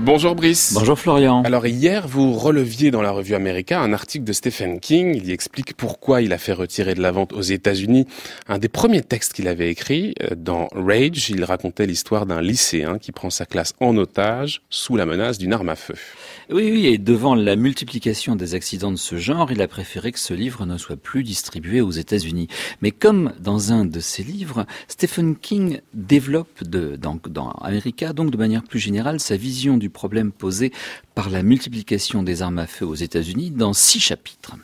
Bonjour Brice. Bonjour Florian. Alors hier, vous releviez dans la revue America un article de Stephen King. Il y explique pourquoi il a fait retirer de la vente aux États-Unis un des premiers textes qu'il avait écrit. Euh, dans Rage, il racontait l'histoire d'un lycéen qui prend sa classe en otage sous la menace d'une arme à feu. Oui, oui, et devant la multiplication des accidents de ce genre, il a préféré que ce livre ne soit plus distribué aux États-Unis. Mais comme dans un de ses livres, Stephen King développe de, dans, dans America, donc de manière plus générale, sa vision du problème posé par la multiplication des armes à feu aux États-Unis dans six chapitres.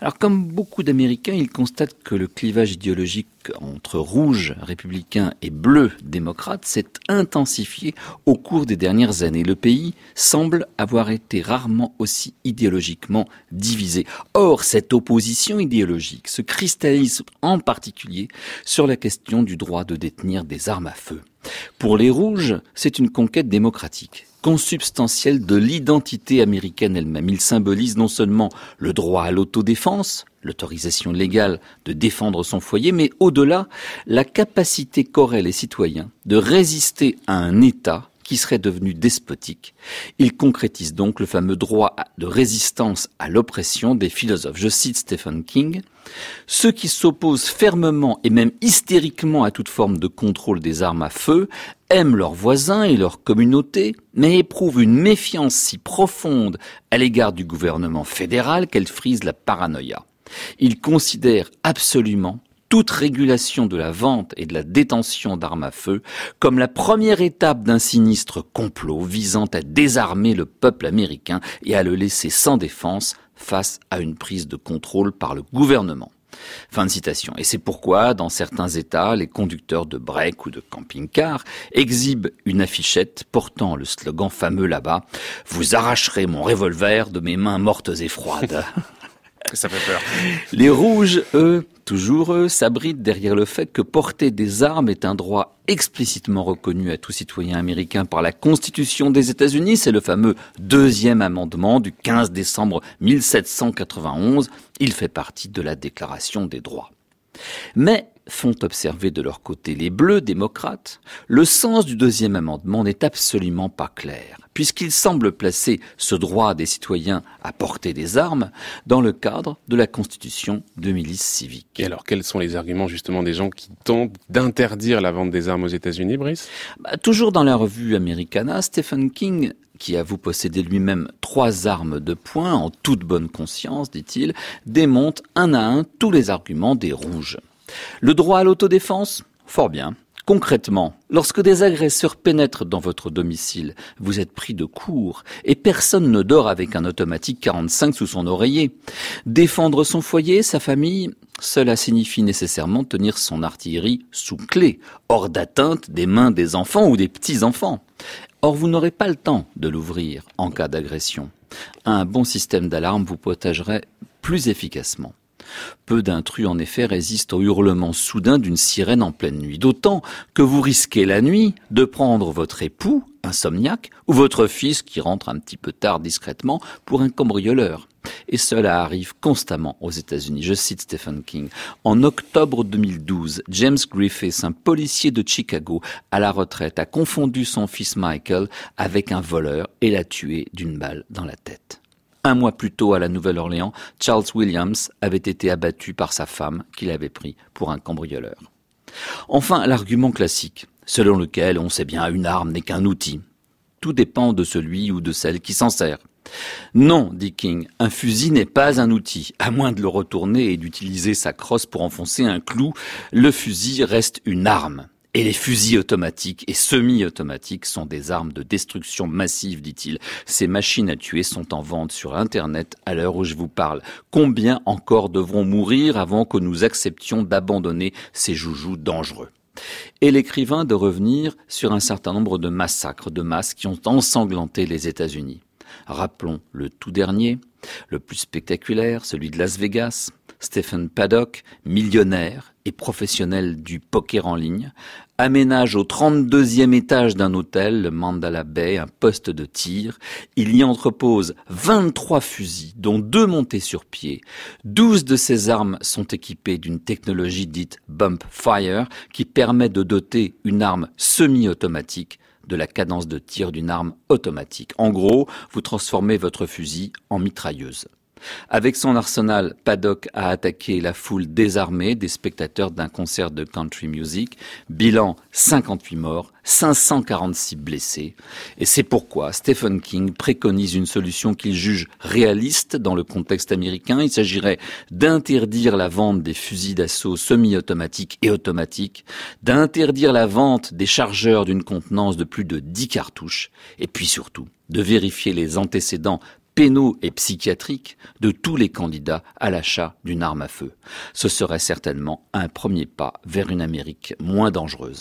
Alors comme beaucoup d'Américains, ils constatent que le clivage idéologique entre rouge républicain et bleu démocrate s'est intensifié au cours des dernières années. Le pays semble avoir été rarement aussi idéologiquement divisé. Or, cette opposition idéologique se cristallise en particulier sur la question du droit de détenir des armes à feu. Pour les rouges, c'est une conquête démocratique consubstantielle de l'identité américaine elle-même. Il symbolise non seulement le droit à l'autodéfense, l'autorisation légale de défendre son foyer, mais au-delà, la capacité qu'auraient les citoyens de résister à un État qui serait devenu despotique. Il concrétise donc le fameux droit de résistance à l'oppression des philosophes. Je cite Stephen King. Ceux qui s'opposent fermement et même hystériquement à toute forme de contrôle des armes à feu aiment leurs voisins et leur communauté, mais éprouvent une méfiance si profonde à l'égard du gouvernement fédéral qu'elle frise la paranoïa. Ils considèrent absolument toute régulation de la vente et de la détention d'armes à feu comme la première étape d'un sinistre complot visant à désarmer le peuple américain et à le laisser sans défense face à une prise de contrôle par le gouvernement. Fin de citation. Et c'est pourquoi, dans certains États, les conducteurs de break ou de camping-car exhibent une affichette portant le slogan fameux là-bas Vous arracherez mon revolver de mes mains mortes et froides. Les rouges, eux, toujours eux, s'abritent derrière le fait que porter des armes est un droit explicitement reconnu à tout citoyen américain par la Constitution des États-Unis. C'est le fameux deuxième amendement du 15 décembre 1791. Il fait partie de la Déclaration des droits. Mais font observer de leur côté les bleus démocrates, le sens du deuxième amendement n'est absolument pas clair, puisqu'il semble placer ce droit des citoyens à porter des armes dans le cadre de la constitution de milice civique. Et alors, quels sont les arguments justement des gens qui tentent d'interdire la vente des armes aux États-Unis, Brice? Bah, Toujours dans la revue Americana, Stephen King qui avoue posséder lui-même trois armes de poing en toute bonne conscience, dit-il, démonte un à un tous les arguments des rouges. Le droit à l'autodéfense? Fort bien. Concrètement, lorsque des agresseurs pénètrent dans votre domicile, vous êtes pris de court et personne ne dort avec un automatique 45 sous son oreiller. Défendre son foyer, sa famille, cela signifie nécessairement tenir son artillerie sous clé, hors d'atteinte des mains des enfants ou des petits-enfants. Or, vous n'aurez pas le temps de l'ouvrir en cas d'agression. Un bon système d'alarme vous protégerait plus efficacement. Peu d'intrus en effet résistent au hurlement soudain d'une sirène en pleine nuit, d'autant que vous risquez la nuit de prendre votre époux, insomniaque, ou votre fils qui rentre un petit peu tard discrètement pour un cambrioleur. Et cela arrive constamment aux États-Unis. Je cite Stephen King. En octobre 2012, James Griffiths, un policier de Chicago à la retraite, a confondu son fils Michael avec un voleur et l'a tué d'une balle dans la tête. Un mois plus tôt, à la Nouvelle-Orléans, Charles Williams avait été abattu par sa femme qu'il avait pris pour un cambrioleur. Enfin, l'argument classique, selon lequel on sait bien une arme n'est qu'un outil. Tout dépend de celui ou de celle qui s'en sert. Non, dit King, un fusil n'est pas un outil. À moins de le retourner et d'utiliser sa crosse pour enfoncer un clou, le fusil reste une arme. Et les fusils automatiques et semi-automatiques sont des armes de destruction massive, dit-il. Ces machines à tuer sont en vente sur Internet à l'heure où je vous parle. Combien encore devront mourir avant que nous acceptions d'abandonner ces joujoux dangereux? Et l'écrivain de revenir sur un certain nombre de massacres de masse qui ont ensanglanté les États-Unis. Rappelons le tout dernier, le plus spectaculaire, celui de Las Vegas, Stephen Paddock, millionnaire et professionnel du poker en ligne, aménage au 32e étage d'un hôtel, le Mandala Bay, un poste de tir. Il y entrepose 23 fusils, dont deux montés sur pied. 12 de ces armes sont équipées d'une technologie dite bump fire, qui permet de doter une arme semi-automatique de la cadence de tir d'une arme automatique. En gros, vous transformez votre fusil en mitrailleuse. Avec son arsenal, Paddock a attaqué la foule désarmée des spectateurs d'un concert de country music. Bilan 58 morts, 546 blessés. Et c'est pourquoi Stephen King préconise une solution qu'il juge réaliste dans le contexte américain. Il s'agirait d'interdire la vente des fusils d'assaut semi-automatiques et automatiques, d'interdire la vente des chargeurs d'une contenance de plus de 10 cartouches, et puis surtout de vérifier les antécédents pénaux et psychiatriques de tous les candidats à l'achat d'une arme à feu. Ce serait certainement un premier pas vers une Amérique moins dangereuse.